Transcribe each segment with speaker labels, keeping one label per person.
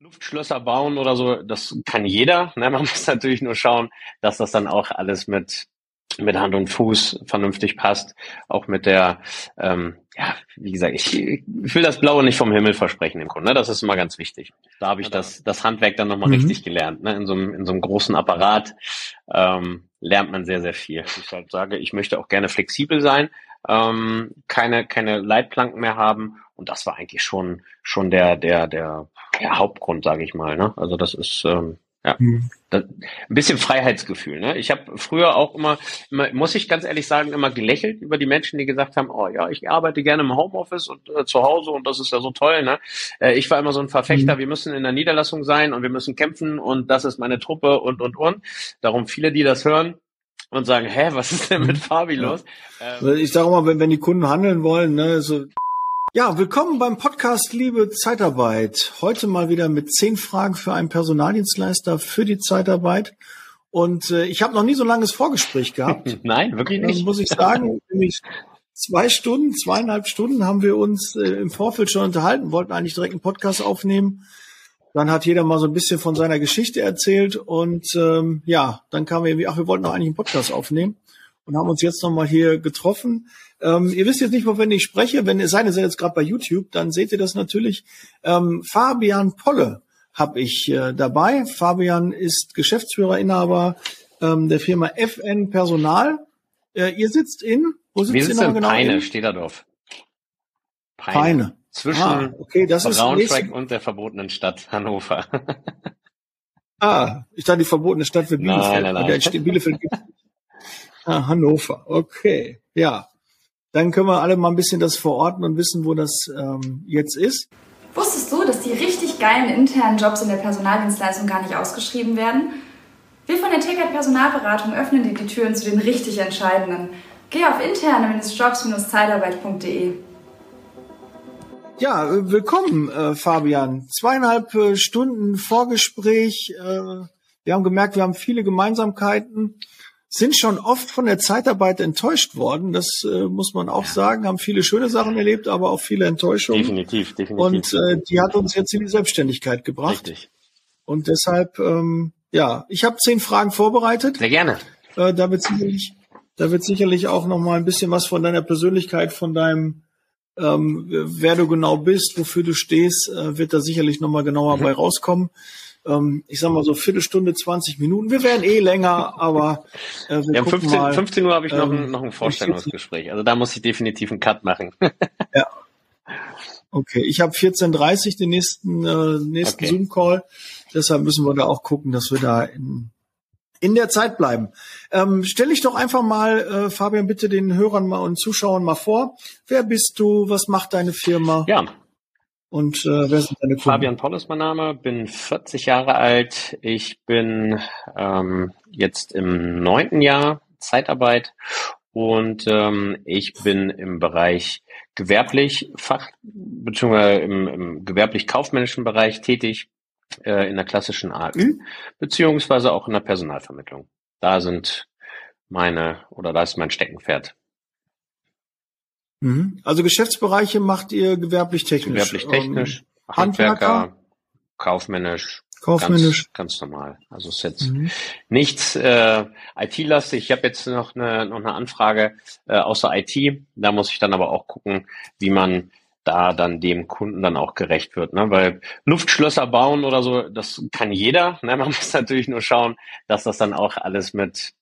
Speaker 1: Luftschlösser bauen oder so, das kann jeder. Ne? Man muss natürlich nur schauen, dass das dann auch alles mit mit Hand und Fuß vernünftig passt, auch mit der, ähm, ja, wie gesagt, ich, ich will das Blaue nicht vom Himmel versprechen im Grunde, ne? das ist immer ganz wichtig. Da habe ich das, das Handwerk dann nochmal mhm. richtig gelernt. Ne? In, so einem, in so einem großen Apparat ähm, lernt man sehr, sehr viel. Ich halt sage, ich möchte auch gerne flexibel sein, ähm, keine, keine Leitplanken mehr haben und das war eigentlich schon, schon der, der, der, der Hauptgrund, sage ich mal. Ne? Also das ist ähm, ja, mhm. das, ein bisschen Freiheitsgefühl. Ne? Ich habe früher auch immer, immer, muss ich ganz ehrlich sagen, immer gelächelt über die Menschen, die gesagt haben, oh ja, ich arbeite gerne im Homeoffice und äh, zu Hause und das ist ja so toll. Ne? Äh, ich war immer so ein Verfechter, mhm. wir müssen in der Niederlassung sein und wir müssen kämpfen und das ist meine Truppe und und und. Darum viele, die das hören, und sagen, hä, was ist denn mit mhm. Fabi los?
Speaker 2: Ähm, ich sage mal, wenn, wenn die Kunden handeln wollen, ne, so ja, willkommen beim Podcast Liebe Zeitarbeit. Heute mal wieder mit zehn Fragen für einen Personaldienstleister für die Zeitarbeit. Und äh, ich habe noch nie so langes Vorgespräch gehabt.
Speaker 1: Nein, wirklich nicht.
Speaker 2: Das muss ich sagen. Nämlich zwei Stunden, zweieinhalb Stunden haben wir uns äh, im Vorfeld schon unterhalten, wollten eigentlich direkt einen Podcast aufnehmen. Dann hat jeder mal so ein bisschen von seiner Geschichte erzählt und ähm, ja, dann kam irgendwie, ach, wir wollten doch eigentlich einen Podcast aufnehmen und haben uns jetzt nochmal hier getroffen. Ähm, ihr wisst jetzt nicht, wovon ich spreche. Wenn ihr seid jetzt gerade bei YouTube, dann seht ihr das natürlich. Ähm, Fabian Polle habe ich äh, dabei. Fabian ist Geschäftsführer, Inhaber ähm, der Firma FN Personal. Äh, ihr sitzt in,
Speaker 1: wo sitzt Wir sitzen in genau? Peine, Stederdorf.
Speaker 2: Peine. Peine.
Speaker 1: Zwischen ah, okay, das Braunschweig ist und der verbotenen Stadt Hannover.
Speaker 2: ah, ich dachte die verbotene Stadt für Bielefeld. Nein, nein, nein. Bielefeld gibt ah, Hannover. Okay, ja. Dann können wir alle mal ein bisschen das verorten und wissen, wo das ähm, jetzt ist.
Speaker 3: Wusstest du, dass die richtig geilen internen Jobs in der Personaldienstleistung gar nicht ausgeschrieben werden? Wir von der TKT Personalberatung öffnen dir die Türen zu den richtig entscheidenden. Geh auf interne-jobs-zeitarbeit.de.
Speaker 2: Ja, äh, willkommen, äh, Fabian. Zweieinhalb äh, Stunden Vorgespräch. Äh, wir haben gemerkt, wir haben viele Gemeinsamkeiten sind schon oft von der Zeitarbeit enttäuscht worden. Das äh, muss man auch sagen. Haben viele schöne Sachen erlebt, aber auch viele Enttäuschungen.
Speaker 1: Definitiv, definitiv.
Speaker 2: Und äh, die hat uns jetzt in die Selbstständigkeit gebracht. Richtig. Und deshalb, ähm, ja, ich habe zehn Fragen vorbereitet.
Speaker 1: Sehr gerne.
Speaker 2: Äh, da wird sicherlich, da wird sicherlich auch noch mal ein bisschen was von deiner Persönlichkeit, von deinem ähm, wer du genau bist, wofür du stehst, äh, wird da sicherlich noch mal genauer mhm. bei rauskommen ähm, ich sag mal so Viertelstunde, 20 Minuten. Wir werden eh länger, aber
Speaker 1: äh, wir ja, 15, mal, 15 Uhr habe ich noch, ein, ähm, noch ein Vorstellungsgespräch. Also da muss ich definitiv einen Cut machen.
Speaker 2: ja. Okay, ich habe 14.30 den nächsten, äh, nächsten okay. Zoom-Call. Deshalb müssen wir da auch gucken, dass wir da in, in der Zeit bleiben. Ähm, stell dich doch einfach mal, äh, Fabian, bitte den Hörern mal und Zuschauern mal vor. Wer bist du? Was macht deine Firma?
Speaker 1: Ja,
Speaker 2: und äh, wer sind deine Kunden?
Speaker 1: Fabian Poll ist mein Name, bin 40 Jahre alt. Ich bin ähm, jetzt im neunten Jahr Zeitarbeit und ähm, ich bin im Bereich gewerblich Fach beziehungsweise im, im gewerblich-kaufmännischen Bereich tätig äh, in der klassischen AÜ beziehungsweise auch in der Personalvermittlung. Da sind meine oder da ist mein Steckenpferd.
Speaker 2: Mhm. Also Geschäftsbereiche macht ihr gewerblich-technisch?
Speaker 1: Gewerblich-technisch, ähm, Handwerker, kaufmännisch,
Speaker 2: Kaufmännisch.
Speaker 1: Ganz, ganz normal. Also ist jetzt mhm. nichts äh, IT-lastig. Ich habe jetzt noch eine, noch eine Anfrage äh, außer IT. Da muss ich dann aber auch gucken, wie man da dann dem Kunden dann auch gerecht wird. Ne? Weil Luftschlösser bauen oder so, das kann jeder. Ne? Man muss natürlich nur schauen, dass das dann auch alles mit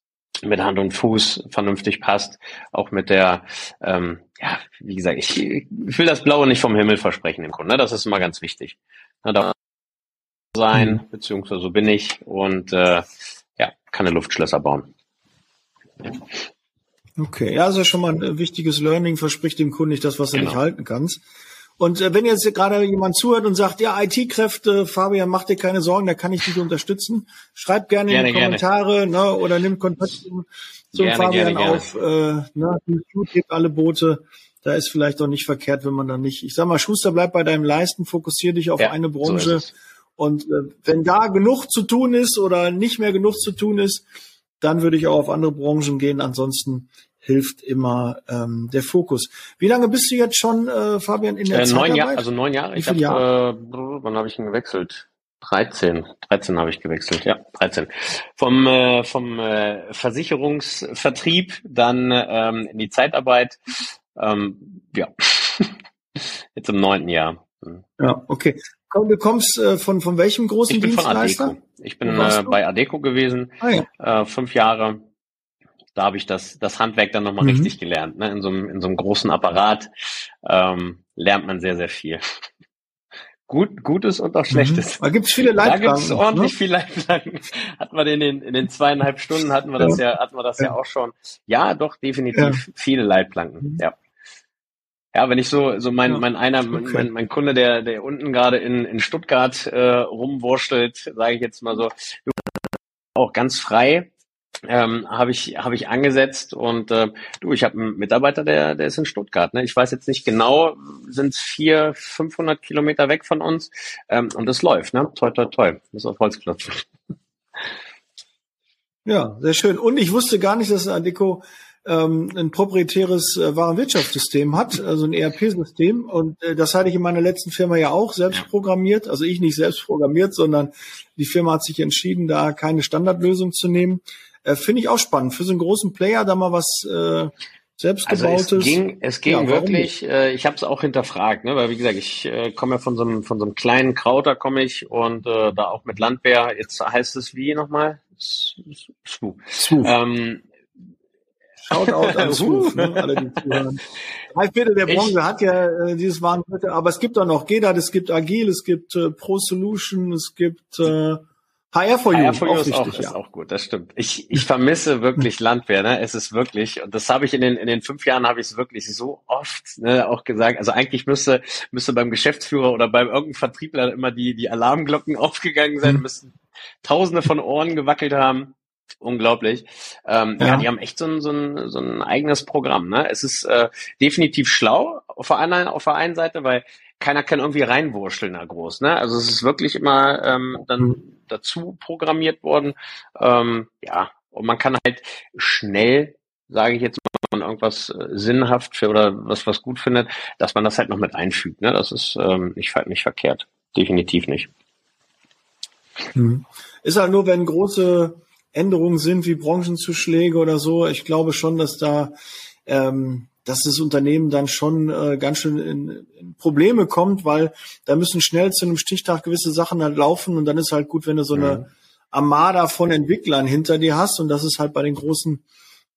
Speaker 1: mit Hand und Fuß vernünftig passt, auch mit der, ähm, ja, wie gesagt, ich, ich will das Blaue nicht vom Himmel versprechen im Grunde, ne? das ist immer ganz wichtig. Ne, da sein, mhm. beziehungsweise so bin ich und äh, ja, keine Luftschlösser bauen.
Speaker 2: Okay, ja, also schon mal ein wichtiges Learning, verspricht dem Kunden nicht das, was du genau. nicht halten kannst. Und äh, wenn jetzt gerade jemand zuhört und sagt, ja, IT-Kräfte, Fabian, mach dir keine Sorgen, da kann ich dich unterstützen, schreib gerne, gerne in die Kommentare ne, oder nimm Kontakt zum, zum gerne, Fabian gerne, auf. Äh, ne, hebt alle Boote. Da ist vielleicht auch nicht verkehrt, wenn man dann nicht, ich sag mal, Schuster, bleib bei deinem Leisten, fokussier dich auf ja, eine Branche. So und äh, wenn da genug zu tun ist oder nicht mehr genug zu tun ist, dann würde ich auch auf andere Branchen gehen. Ansonsten hilft immer ähm, der Fokus. Wie lange bist du jetzt schon, äh, Fabian, in der äh,
Speaker 1: neun Jahre, also neun Jahre. ich hab, Jahre? Äh, wann habe ich ihn gewechselt? 13, 13 habe ich gewechselt, ja, 13. Vom, äh, vom äh, Versicherungsvertrieb dann ähm, in die Zeitarbeit, ähm, ja, jetzt im neunten Jahr.
Speaker 2: Ja, okay. Komm, du kommst äh, von, von welchem großen
Speaker 1: ich bin
Speaker 2: Dienstleister?
Speaker 1: Von Adeco. Ich bin äh, bei Adeco gewesen, ah, ja. äh, fünf Jahre. Da habe ich das, das Handwerk dann nochmal mhm. richtig gelernt. Ne? In, so einem, in so einem großen Apparat ähm, lernt man sehr, sehr viel. Gut, Gutes und auch mhm. Schlechtes.
Speaker 2: Mhm. Da gibt's viele Leitplanken.
Speaker 1: Da gibt's ordentlich ne? viel Leitplanken. Hatten wir in den, in den zweieinhalb Stunden hatten wir das ja, ja hatten wir das ja. ja auch schon. Ja, doch, definitiv ja. viele Leitplanken. Mhm. Ja. Ja, wenn ich so, so mein, mein einer, okay. mein, mein Kunde, der, der unten gerade in, in Stuttgart äh, rumwurschtelt, sage ich jetzt mal so, auch ganz frei, ähm, habe ich habe ich angesetzt und äh, du, ich habe einen Mitarbeiter, der der ist in Stuttgart. Ne? Ich weiß jetzt nicht genau, sind es vier, 500 Kilometer weg von uns ähm, und es läuft. Ne, toi toi toi, muss auf Holz klopfen.
Speaker 2: Ja, sehr schön. Und ich wusste gar nicht, dass Adeco ähm, ein proprietäres äh, Warenwirtschaftssystem hat, also ein ERP-System. Und äh, das hatte ich in meiner letzten Firma ja auch selbst programmiert. Also ich nicht selbst programmiert, sondern die Firma hat sich entschieden, da keine Standardlösung zu nehmen. Äh, Finde ich auch spannend. Für so einen großen Player da mal was äh, selbstgebautes.
Speaker 1: Also es ging, es ging ja, wirklich, äh, ich habe es auch hinterfragt, ne? weil wie gesagt, ich äh, komme ja von so einem von so einem kleinen Krauter komme ich und äh, da auch mit Landwehr, jetzt heißt es wie nochmal? Swu. Ähm,
Speaker 2: Shoutout an Ruf, ne, alle, die zuhören. Drei Viertel der Branche hat ja äh, dieses Warenmittel, aber es gibt auch noch GEDAT, es gibt Agil, es gibt äh, Pro Solution, es gibt äh, HR for You. HR
Speaker 1: for You ist, auch, ja. ist auch gut, das stimmt. Ich, ich vermisse wirklich Landwehr, ne? Es ist wirklich, und das habe ich in den, in den fünf Jahren habe ich es wirklich so oft ne, auch gesagt. Also eigentlich müsste, müsste beim Geschäftsführer oder beim irgendeinem Vertriebler immer die, die Alarmglocken aufgegangen sein, mhm. müssten tausende von Ohren gewackelt haben. Unglaublich. Ähm, ja. ja. die haben echt so ein, so ein, so ein eigenes Programm. Ne? Es ist äh, definitiv schlau auf der, einen, auf der einen Seite, weil keiner kann irgendwie reinwurschteln da groß. Ne? Also es ist wirklich immer ähm, dann mhm. dazu programmiert worden. Ähm, ja, und man kann halt schnell, sage ich jetzt mal, wenn man irgendwas äh, sinnhaft für oder was was gut findet, dass man das halt noch mit einfügt. Ne? Das ist ähm, nicht, nicht verkehrt. Definitiv nicht.
Speaker 2: Mhm. Ist halt nur, wenn große Änderungen sind wie Branchenzuschläge oder so. Ich glaube schon, dass da ähm, dass das Unternehmen dann schon äh, ganz schön in, in Probleme kommt, weil da müssen schnell zu einem Stichtag gewisse Sachen halt laufen und dann ist halt gut, wenn du so eine mhm. Armada von Entwicklern hinter dir hast und das ist halt bei den großen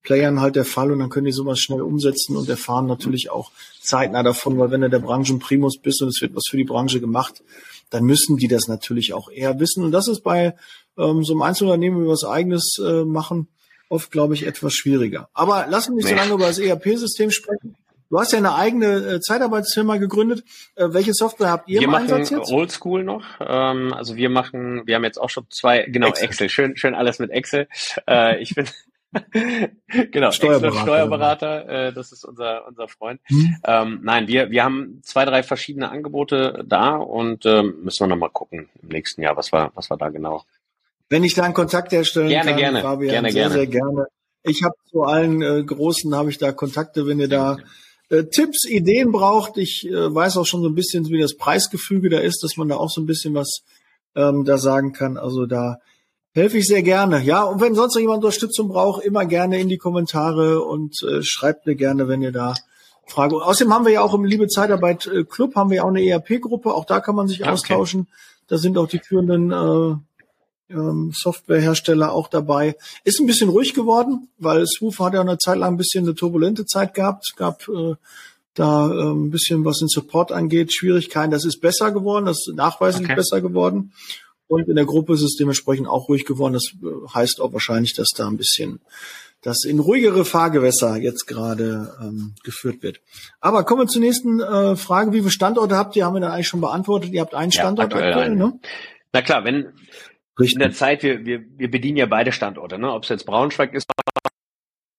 Speaker 2: Playern halt der Fall und dann können die sowas schnell umsetzen und erfahren natürlich auch zeitnah davon, weil wenn du der Branchenprimus bist und es wird was für die Branche gemacht, dann müssen die das natürlich auch eher wissen und das ist bei ähm, so einem Einzelunternehmen, wie wir was eigenes äh, machen, oft, glaube ich, etwas schwieriger. Aber lass uns nicht so lange über das ERP-System sprechen. Du hast ja eine eigene äh, Zeitarbeitsfirma gegründet. Äh, welche Software habt ihr
Speaker 1: wir
Speaker 2: im
Speaker 1: machen
Speaker 2: Einsatz jetzt?
Speaker 1: Oldschool noch. Ähm, also wir machen, wir haben jetzt auch schon zwei, genau, Excel. Excel. Schön, schön alles mit Excel. Äh, ich bin genau, Steuerberater, Steuerberater äh, das ist unser unser Freund. Hm. Ähm, nein, wir wir haben zwei, drei verschiedene Angebote da und ähm, müssen wir noch mal gucken im nächsten Jahr, was wir was wir da genau
Speaker 2: wenn ich da einen Kontakt herstellen
Speaker 1: gerne,
Speaker 2: kann,
Speaker 1: gerne,
Speaker 2: Fabian,
Speaker 1: gerne,
Speaker 2: sehr,
Speaker 1: gerne.
Speaker 2: sehr gerne. Ich habe zu allen äh, Großen habe ich da Kontakte, wenn ihr da äh, Tipps, Ideen braucht. Ich äh, weiß auch schon so ein bisschen, wie das Preisgefüge da ist, dass man da auch so ein bisschen was ähm, da sagen kann. Also da helfe ich sehr gerne. Ja, und wenn sonst noch jemand Unterstützung braucht, immer gerne in die Kommentare und äh, schreibt mir gerne, wenn ihr da Frage. Außerdem haben wir ja auch im Liebe Zeitarbeit äh, Club haben wir ja auch eine ERP-Gruppe. Auch da kann man sich okay. austauschen. Da sind auch die führenden äh, ähm, Softwarehersteller auch dabei. Ist ein bisschen ruhig geworden, weil Swoof hat ja eine Zeit lang ein bisschen eine turbulente Zeit gehabt. Es gab äh, da äh, ein bisschen, was den Support angeht, Schwierigkeiten. Das ist besser geworden, das ist nachweislich okay. besser geworden. Und in der Gruppe ist es dementsprechend auch ruhig geworden. Das äh, heißt auch wahrscheinlich, dass da ein bisschen das in ruhigere Fahrgewässer jetzt gerade ähm, geführt wird. Aber kommen wir zur nächsten äh, Frage. Wie viele Standorte habt ihr? Haben wir dann eigentlich schon beantwortet. Ihr habt einen Standort ja, aktuell, aktuell ne?
Speaker 1: Na klar, wenn Richtig. in der Zeit, wir, wir, wir bedienen ja beide Standorte, ne? ob es jetzt Braunschweig ist,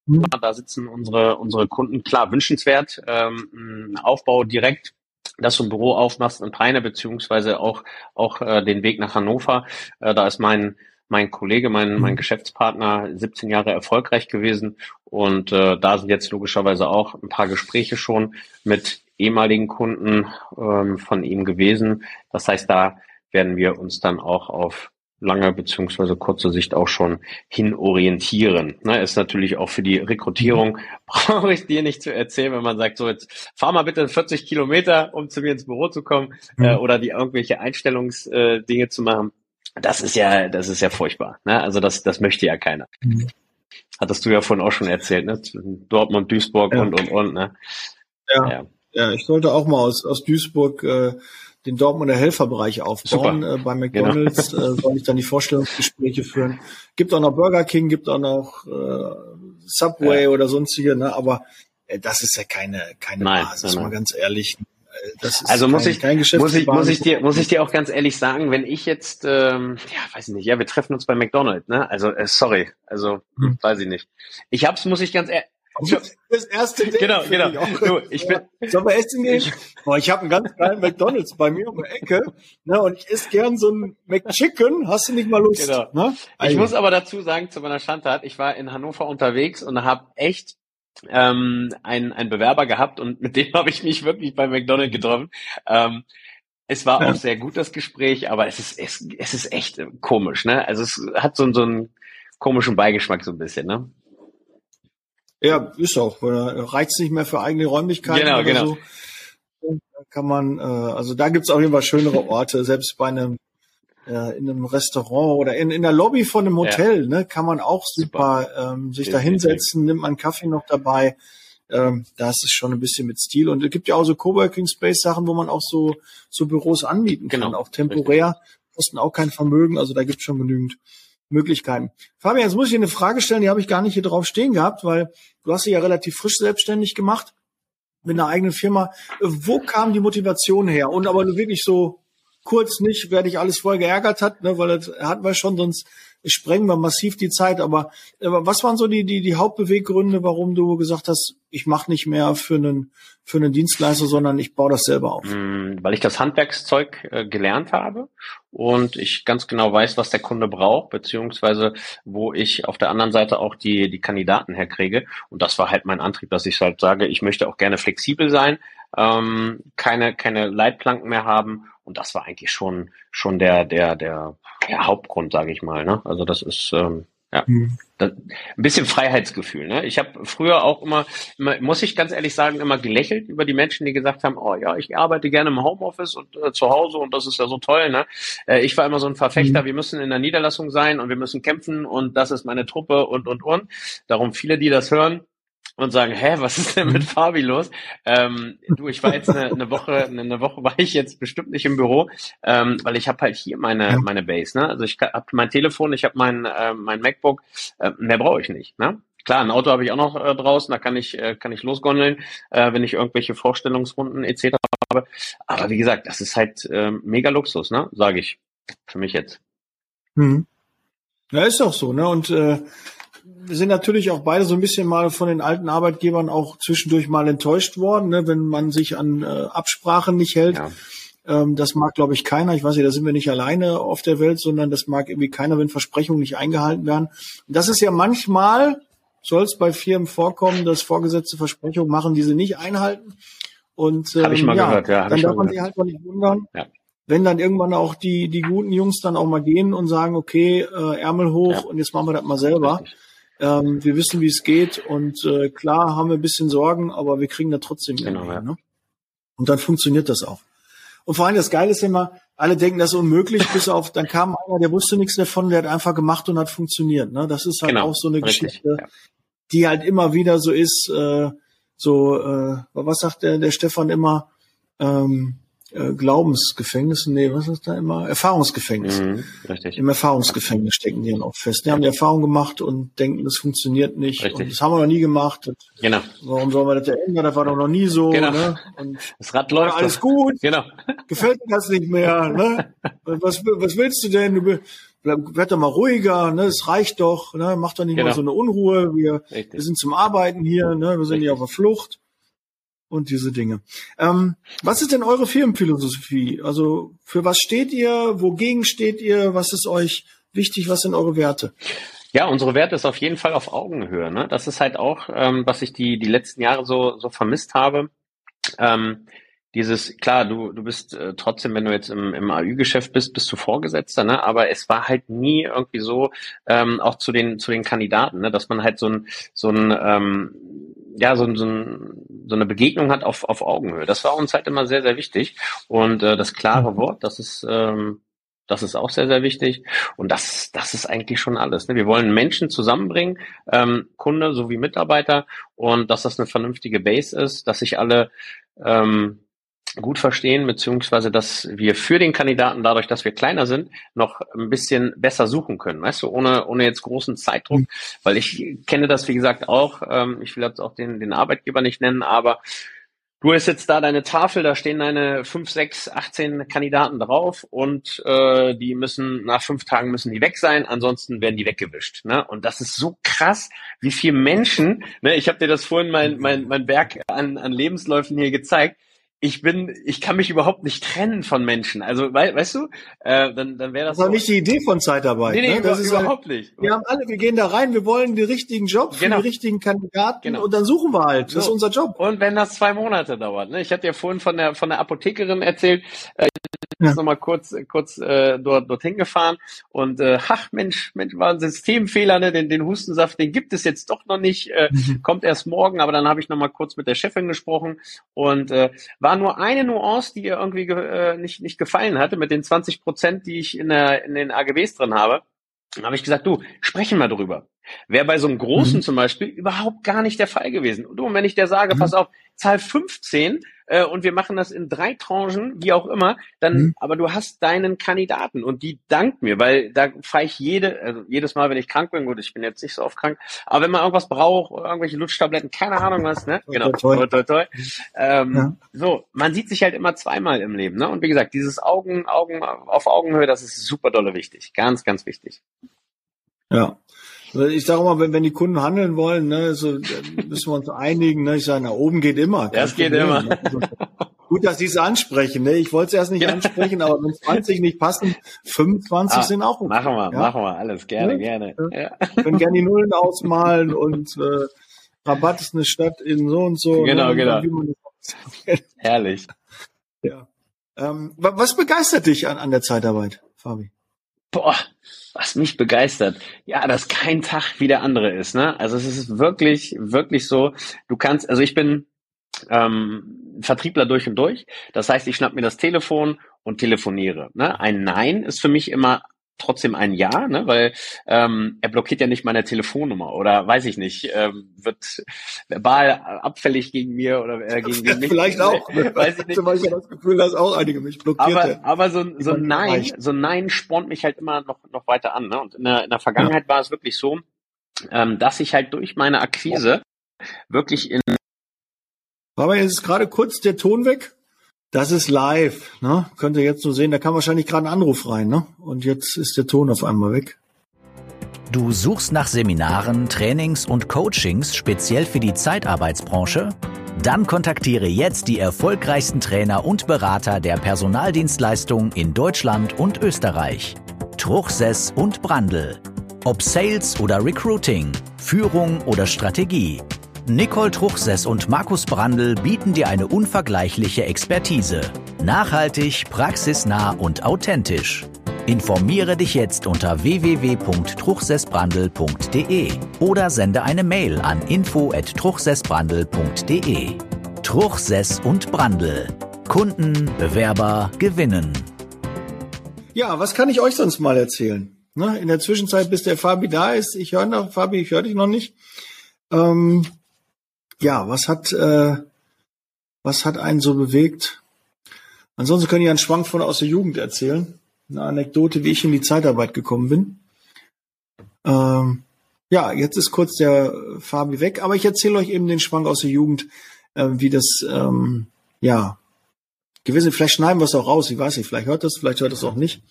Speaker 1: mhm. da sitzen unsere, unsere Kunden, klar, wünschenswert, ähm, Aufbau direkt dass du ein Büro aufmachst in Peine, beziehungsweise auch, auch äh, den Weg nach Hannover. Äh, da ist mein, mein Kollege, mein, mein mhm. Geschäftspartner 17 Jahre erfolgreich gewesen. Und äh, da sind jetzt logischerweise auch ein paar Gespräche schon mit ehemaligen Kunden ähm, von ihm gewesen. Das heißt, da werden wir uns dann auch auf lange beziehungsweise kurze Sicht auch schon hin orientieren. Ne, ist natürlich auch für die Rekrutierung, brauche ich dir nicht zu erzählen, wenn man sagt, so jetzt fahr mal bitte 40 Kilometer, um zu mir ins Büro zu kommen mhm. äh, oder die irgendwelche Einstellungsdinge äh, zu machen. Das ist ja, das ist ja furchtbar. Ne? Also das, das möchte ja keiner. Mhm. Hattest du ja vorhin auch schon erzählt, ne? Dortmund, Duisburg ja. und und und. Ne?
Speaker 2: Ja. ja. ja, ich sollte auch mal aus, aus Duisburg äh, den Dortmunder Helferbereich aufbauen. Äh, bei genau. McDonalds genau. äh, soll ich dann die Vorstellungsgespräche führen. Gibt auch noch Burger King, gibt auch noch äh, Subway ja. oder sonstige, ne? aber äh, das ist ja keine, keine nein, Basis, nein, mal ganz ehrlich.
Speaker 1: Äh, also muss ich, muss ich, muss ich dir, muss ich dir auch ganz ehrlich sagen, wenn ich jetzt, ähm, ja, weiß ich nicht, ja, wir treffen uns bei McDonald's, ne? Also, äh, sorry, also, hm. weiß ich nicht. Ich hab's, muss ich ganz ehrlich,
Speaker 2: das erste Date.
Speaker 1: Genau, genau. Du,
Speaker 2: ich bin, Sollen wir essen gehen? Boah, ich habe einen ganz kleinen McDonalds bei mir um die Ecke. Ne, und ich esse gern so ein McChicken. Hast du nicht mal Lust? Genau.
Speaker 1: Ne? Ich muss aber dazu sagen, zu meiner Schandtat, ich war in Hannover unterwegs und habe echt ähm, einen, einen Bewerber gehabt und mit dem habe ich mich wirklich bei McDonald's getroffen. Ähm, es war auch sehr gut, das Gespräch, aber es ist, es, es ist echt komisch, ne? Also es hat so, so einen komischen Beigeschmack so ein bisschen, ne?
Speaker 2: Ja, ist auch. Reizt nicht mehr für eigene Räumlichkeiten genau, oder genau. so. Da kann man, äh, also da gibt's auf jeden Fall schönere Orte, selbst bei einem äh, in einem Restaurant oder in, in der Lobby von einem Hotel, ja. ne, kann man auch super, super. Ähm, sich da hinsetzen, nimmt man Kaffee noch dabei. Ähm, da ist es schon ein bisschen mit Stil. Und es gibt ja auch so Coworking Space Sachen, wo man auch so, so Büros anbieten kann, genau. auch temporär, kosten auch kein Vermögen, also da gibt's schon genügend Möglichkeiten. Fabian, jetzt muss ich dir eine Frage stellen, die habe ich gar nicht hier drauf stehen gehabt, weil du hast dich ja relativ frisch selbstständig gemacht mit einer eigenen Firma. Wo kam die Motivation her? Und aber wirklich so kurz nicht, wer dich alles vorher geärgert hat, ne, weil das hatten wir schon, sonst sprengen wir massiv die Zeit. Aber, was waren so die, die, die Hauptbeweggründe, warum du gesagt hast, ich mache nicht mehr für einen, für einen Dienstleister, sondern ich baue das selber auf?
Speaker 1: Mm, weil ich das Handwerkszeug äh, gelernt habe und ich ganz genau weiß, was der Kunde braucht, beziehungsweise wo ich auf der anderen Seite auch die, die Kandidaten herkriege. Und das war halt mein Antrieb, dass ich halt sage, ich möchte auch gerne flexibel sein, ähm, keine, keine Leitplanken mehr haben. Und das war eigentlich schon, schon der, der, der, der Hauptgrund, sage ich mal. Ne? Also das ist ähm, ja mhm. das, ein bisschen Freiheitsgefühl. Ne? Ich habe früher auch immer, immer, muss ich ganz ehrlich sagen, immer gelächelt über die Menschen, die gesagt haben, oh ja, ich arbeite gerne im Homeoffice und äh, zu Hause und das ist ja so toll. Ne? Äh, ich war immer so ein Verfechter, mhm. wir müssen in der Niederlassung sein und wir müssen kämpfen und das ist meine Truppe und und und. Darum viele, die das hören, und sagen, hä, was ist denn mit Fabi los? Ähm, du, ich war jetzt eine, eine Woche, eine Woche war ich jetzt bestimmt nicht im Büro, ähm, weil ich habe halt hier meine meine Base, ne? Also ich habe mein Telefon, ich habe mein äh, mein MacBook, äh, mehr brauche ich nicht, ne? Klar, ein Auto habe ich auch noch äh, draußen, da kann ich äh, kann ich losgondeln, äh, wenn ich irgendwelche Vorstellungsrunden etc. habe. Aber wie gesagt, das ist halt äh, mega Luxus, ne? Sage ich für mich jetzt.
Speaker 2: Hm. Ja, ist doch so, ne? Und äh, sind natürlich auch beide so ein bisschen mal von den alten Arbeitgebern auch zwischendurch mal enttäuscht worden, ne, wenn man sich an äh, Absprachen nicht hält. Ja. Ähm, das mag, glaube ich, keiner. Ich weiß nicht, da sind wir nicht alleine auf der Welt, sondern das mag irgendwie keiner, wenn Versprechungen nicht eingehalten werden. Und das ist ja manchmal, soll es bei Firmen vorkommen, dass vorgesetzte Versprechungen machen, die sie nicht einhalten. Und
Speaker 1: ähm, ich mal ja, gehört, ja,
Speaker 2: dann darf man sich halt mal nicht wundern. Ja wenn dann irgendwann auch die, die guten Jungs dann auch mal gehen und sagen, okay, äh, Ärmel hoch ja. und jetzt machen wir das mal selber. Richtig. Ähm, wir wissen, wie es geht und äh, klar haben wir ein bisschen Sorgen, aber wir kriegen da trotzdem genau, ja. ne? Und dann funktioniert das auch. Und vor allem das Geile ist immer, alle denken, das ist unmöglich, bis auf, dann kam einer, der wusste nichts davon, der hat einfach gemacht und hat funktioniert. Ne? Das ist halt genau, auch so eine richtig, Geschichte, ja. die halt immer wieder so ist, äh, so, äh, was sagt der, der Stefan immer, ähm, äh, Glaubensgefängnis, nee, was ist da immer? Erfahrungsgefängnis. Mhm, richtig. Im Erfahrungsgefängnis stecken die dann auch fest. Die haben die Erfahrung gemacht und denken, das funktioniert nicht. Richtig. Und das haben wir noch nie gemacht. Genau. Warum sollen wir das ändern? Das war doch noch nie so. Genau. Ne?
Speaker 1: Und das Rad läuft.
Speaker 2: Alles doch. gut. Genau. Gefällt mir das nicht mehr. Ne? Was, was willst du denn? Du bleib, werd doch mal ruhiger, ne? Es reicht doch, ne? Mach doch nicht genau. mal so eine Unruhe. Wir, wir sind zum Arbeiten hier, ne? Wir sind hier auf der Flucht und diese Dinge. Ähm, was ist denn eure Firmenphilosophie? Also für was steht ihr? Wogegen steht ihr? Was ist euch wichtig? Was sind eure Werte?
Speaker 1: Ja, unsere Werte ist auf jeden Fall auf Augenhöhe. Ne? Das ist halt auch, ähm, was ich die, die letzten Jahre so, so vermisst habe. Ähm, dieses, klar, du, du bist äh, trotzdem, wenn du jetzt im, im AÜ-Geschäft bist, bist du Vorgesetzter, ne? Aber es war halt nie irgendwie so, ähm, auch zu den, zu den Kandidaten, ne? dass man halt so ein, so ein, ähm, ja, so, so, so eine Begegnung hat auf, auf Augenhöhe. Das war uns halt immer sehr, sehr wichtig. Und äh, das klare Wort, das ist, ähm, das ist auch sehr, sehr wichtig. Und das, das ist eigentlich schon alles. Ne? Wir wollen Menschen zusammenbringen, ähm, Kunde sowie Mitarbeiter, und dass das eine vernünftige Base ist, dass sich alle ähm, gut verstehen, beziehungsweise dass wir für den Kandidaten, dadurch, dass wir kleiner sind, noch ein bisschen besser suchen können, weißt du, ohne, ohne jetzt großen Zeitdruck, mhm. weil ich kenne das, wie gesagt, auch, ähm, ich will jetzt auch den, den Arbeitgeber nicht nennen, aber du hast jetzt da deine Tafel, da stehen deine fünf, sechs, 18 Kandidaten drauf und äh, die müssen, nach fünf Tagen müssen die weg sein, ansonsten werden die weggewischt. Ne? Und das ist so krass, wie viele Menschen, ne, ich habe dir das vorhin mein, mein, mein Berg an, an Lebensläufen hier gezeigt, ich bin, ich kann mich überhaupt nicht trennen von Menschen. Also, we, weißt du, äh, dann, dann wäre das.
Speaker 2: Das auch nicht die Idee von Zeitarbeit. Nee, nee,
Speaker 1: ne? das ist überhaupt halt, nicht.
Speaker 2: Wir haben alle, wir gehen da rein, wir wollen die richtigen Jobs genau. für die richtigen Kandidaten genau. und dann suchen wir halt. Das so. ist unser Job.
Speaker 1: Und wenn das zwei Monate dauert, ne? Ich hatte ja vorhin von der von der Apothekerin erzählt, äh, ja. noch mal kurz, kurz äh, dort, dorthin gefahren und äh, ach Mensch, Mensch, war ein Systemfehler, ne? Den, den Hustensaft, den gibt es jetzt doch noch nicht, äh, mhm. kommt erst morgen, aber dann habe ich noch mal kurz mit der Chefin gesprochen und äh, war nur eine Nuance, die ihr irgendwie äh, nicht, nicht gefallen hatte, mit den 20 Prozent, die ich in, der, in den AGBs drin habe. Dann habe ich gesagt, du, sprechen wir drüber. Wäre bei so einem Großen mhm. zum Beispiel überhaupt gar nicht der Fall gewesen. Und wenn ich dir sage, mhm. pass auf, Zahl 15 äh, und wir machen das in drei Tranchen, wie auch immer, dann, mhm. aber du hast deinen Kandidaten und die dankt mir, weil da fahre ich jede, also jedes Mal, wenn ich krank bin, gut, ich bin jetzt nicht so oft krank, aber wenn man irgendwas braucht, irgendwelche Lutschtabletten, keine Ahnung was, ne? Genau, toi, toi, toi. Ähm, ja. So, man sieht sich halt immer zweimal im Leben, ne? Und wie gesagt, dieses Augen, Augen auf Augenhöhe, das ist super dolle wichtig, ganz, ganz wichtig.
Speaker 2: Ja, ich sage mal, wenn, wenn die Kunden handeln wollen, ne, so müssen wir uns einigen. Ne? Ich sage, nach oben geht immer.
Speaker 1: Das geht immer.
Speaker 2: Also, gut, dass Sie es ansprechen. Ne? Ich wollte es erst nicht ansprechen, aber wenn 20 nicht passen, 25 ah, sind auch
Speaker 1: okay. Machen wir, ja? machen wir, alles gerne, ja? gerne.
Speaker 2: Ja. Können gerne die Nullen ausmalen und äh, Rabatt ist eine Stadt in so und so.
Speaker 1: Genau, ne? genau. Herrlich.
Speaker 2: Ja. Ähm, was begeistert dich an, an der Zeitarbeit, Fabi?
Speaker 1: Boah, was mich begeistert, ja, dass kein Tag wie der andere ist. Ne? Also es ist wirklich, wirklich so. Du kannst, also ich bin ähm, Vertriebler durch und durch. Das heißt, ich schnapp mir das Telefon und telefoniere. Ne? Ein Nein ist für mich immer trotzdem ein Ja, ne? weil ähm, er blockiert ja nicht meine Telefonnummer oder weiß ich nicht, ähm, wird verbal abfällig gegen mir oder äh, gegen, gegen
Speaker 2: mich. Vielleicht auch. Ne? weiß ich nicht. Zum Beispiel das Gefühl, dass auch einige mich blockiert.
Speaker 1: Aber, aber so, so ein Nein, so ein Nein spornt mich halt immer noch, noch weiter an. Ne? Und in der, in der Vergangenheit ja. war es wirklich so, ähm, dass ich halt durch meine Akquise wirklich in
Speaker 2: aber jetzt ist gerade kurz der Ton weg. Das ist live, ne? Könnt ihr jetzt nur sehen, da kam wahrscheinlich gerade ein Anruf rein, ne? Und jetzt ist der Ton auf einmal weg.
Speaker 4: Du suchst nach Seminaren, Trainings und Coachings speziell für die Zeitarbeitsbranche? Dann kontaktiere jetzt die erfolgreichsten Trainer und Berater der Personaldienstleistung in Deutschland und Österreich. Truchsess und Brandl. Ob Sales oder Recruiting, Führung oder Strategie. Nicole Truchsess und Markus Brandl bieten dir eine unvergleichliche Expertise. Nachhaltig, praxisnah und authentisch. Informiere dich jetzt unter www.truchsessbrandl.de oder sende eine Mail an info@truchsessbrandl.de. Truchsess und Brandl. Kunden, Bewerber gewinnen.
Speaker 2: Ja, was kann ich euch sonst mal erzählen? Ne, in der Zwischenzeit, bis der Fabi da ist, ich höre noch, Fabi, ich höre dich noch nicht. Ähm, ja, was hat, äh, was hat einen so bewegt? Ansonsten kann ich einen Schwank von aus der Jugend erzählen. Eine Anekdote, wie ich in die Zeitarbeit gekommen bin. Ähm, ja, jetzt ist kurz der Fabi weg, aber ich erzähle euch eben den Schwank aus der Jugend, äh, wie das, ähm, ja, gewisse, vielleicht schneiden wir es auch raus, ich weiß nicht, vielleicht hört das, vielleicht hört das auch nicht.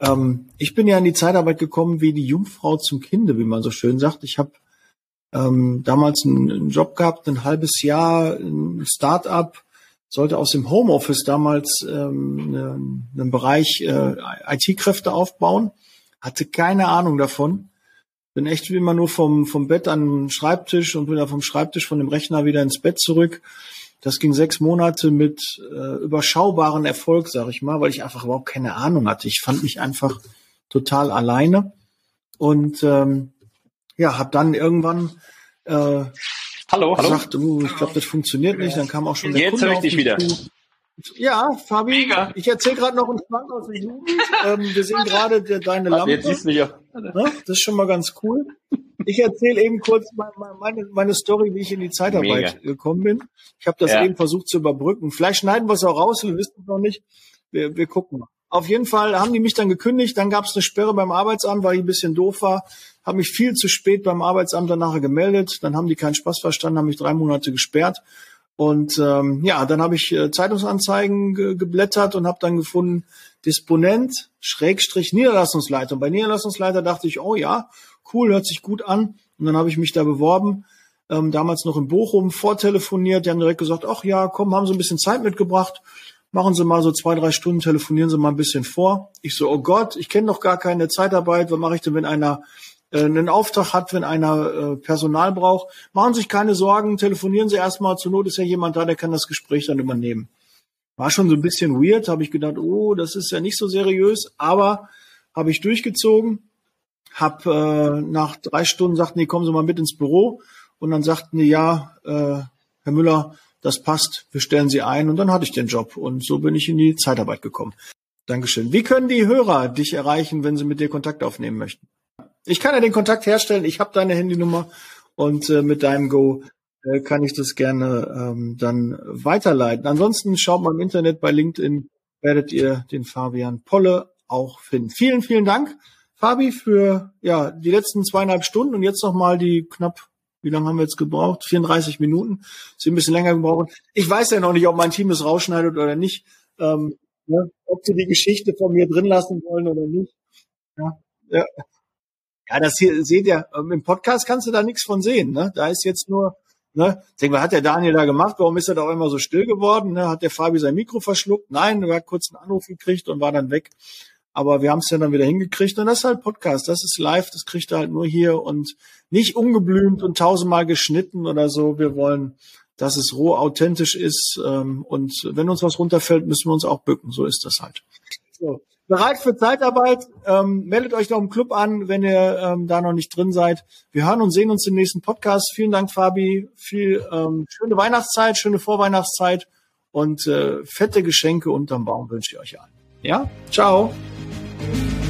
Speaker 2: Ähm, ich bin ja in die Zeitarbeit gekommen wie die Jungfrau zum Kinde, wie man so schön sagt. Ich habe ähm, damals einen, Job gehabt, ein halbes Jahr, ein Start-up, sollte aus dem Homeoffice damals ähm, einen, einen Bereich äh, IT-Kräfte aufbauen, hatte keine Ahnung davon. Bin echt immer nur vom, vom Bett an den Schreibtisch und wieder vom Schreibtisch von dem Rechner wieder ins Bett zurück. Das ging sechs Monate mit äh, überschaubaren Erfolg, sag ich mal, weil ich einfach überhaupt keine Ahnung hatte. Ich fand mich einfach total alleine und ähm, ja, habe dann irgendwann äh,
Speaker 1: hallo,
Speaker 2: gesagt, hallo. Uh, ich glaube, das funktioniert nicht. Dann kam auch schon der
Speaker 1: Jetzt Kunde auf dich wieder.
Speaker 2: Zu. Ja, Fabi, Mega. ich erzähle gerade noch einen Schwank aus der Jugend. ähm, wir sehen gerade deine Lampe.
Speaker 1: Jetzt siehst du mich auch.
Speaker 2: Ne? Das ist schon mal ganz cool. Ich erzähle eben kurz meine, meine Story, wie ich in die Zeitarbeit Mega. gekommen bin. Ich habe das ja. eben versucht zu überbrücken. Vielleicht schneiden wir es auch raus, wir wissen es noch nicht. Wir, wir gucken mal. Auf jeden Fall haben die mich dann gekündigt. Dann gab es eine Sperre beim Arbeitsamt, weil ich ein bisschen doof war. Habe mich viel zu spät beim Arbeitsamt danach gemeldet. Dann haben die keinen Spaß verstanden, haben mich drei Monate gesperrt. Und ähm, ja, dann habe ich äh, Zeitungsanzeigen ge geblättert und habe dann gefunden, Disponent, Schrägstrich, Niederlassungsleiter. Und bei Niederlassungsleiter dachte ich, oh ja, cool, hört sich gut an. Und dann habe ich mich da beworben, ähm, damals noch in Bochum, vortelefoniert. Die haben direkt gesagt, ach ja, komm, haben Sie ein bisschen Zeit mitgebracht. Machen Sie mal so zwei, drei Stunden, telefonieren Sie mal ein bisschen vor. Ich so, oh Gott, ich kenne doch gar keine Zeitarbeit. Was mache ich denn, wenn einer äh, einen Auftrag hat, wenn einer äh, Personal braucht? Machen Sie sich keine Sorgen, telefonieren Sie erstmal. Zur Not ist ja jemand da, der kann das Gespräch dann übernehmen. War schon so ein bisschen weird, habe ich gedacht, oh, das ist ja nicht so seriös, aber habe ich durchgezogen hab äh, nach drei Stunden sagten die, kommen Sie mal mit ins Büro. Und dann sagten die, ja, äh, Herr Müller, das passt, wir stellen Sie ein. Und dann hatte ich den Job. Und so bin ich in die Zeitarbeit gekommen. Dankeschön. Wie können die Hörer dich erreichen, wenn sie mit dir Kontakt aufnehmen möchten? Ich kann ja den Kontakt herstellen. Ich habe deine Handynummer und äh, mit deinem Go äh, kann ich das gerne ähm, dann weiterleiten. Ansonsten schaut mal im Internet bei LinkedIn, werdet ihr den Fabian Polle auch finden. Vielen, vielen Dank. Fabi, für ja die letzten zweieinhalb Stunden und jetzt noch mal die knapp, wie lange haben wir jetzt gebraucht? 34 Minuten. Sie ein bisschen länger gebraucht. Ich weiß ja noch nicht, ob mein Team das rausschneidet oder nicht. Ähm, ja, ob sie die Geschichte von mir drin lassen wollen oder nicht. Ja, ja. ja das hier seht ihr, ähm, im Podcast kannst du da nichts von sehen. Ne? Da ist jetzt nur, ne, denk, was hat der Daniel da gemacht? Warum ist er da auch immer so still geworden? Ne? Hat der Fabi sein Mikro verschluckt? Nein, er hat kurz einen Anruf gekriegt und war dann weg. Aber wir haben es ja dann wieder hingekriegt und das ist halt Podcast, das ist live, das kriegt er halt nur hier und nicht ungeblümt und tausendmal geschnitten oder so. Wir wollen, dass es roh authentisch ist ähm, und wenn uns was runterfällt, müssen wir uns auch bücken. So ist das halt. So. Bereit für Zeitarbeit? Ähm, meldet euch doch im Club an, wenn ihr ähm, da noch nicht drin seid. Wir hören und sehen uns im nächsten Podcast. Vielen Dank, Fabi. Viel ähm, schöne Weihnachtszeit, schöne Vorweihnachtszeit und äh, fette Geschenke unterm Baum wünsche ich euch allen. Ja, ciao. Thank you.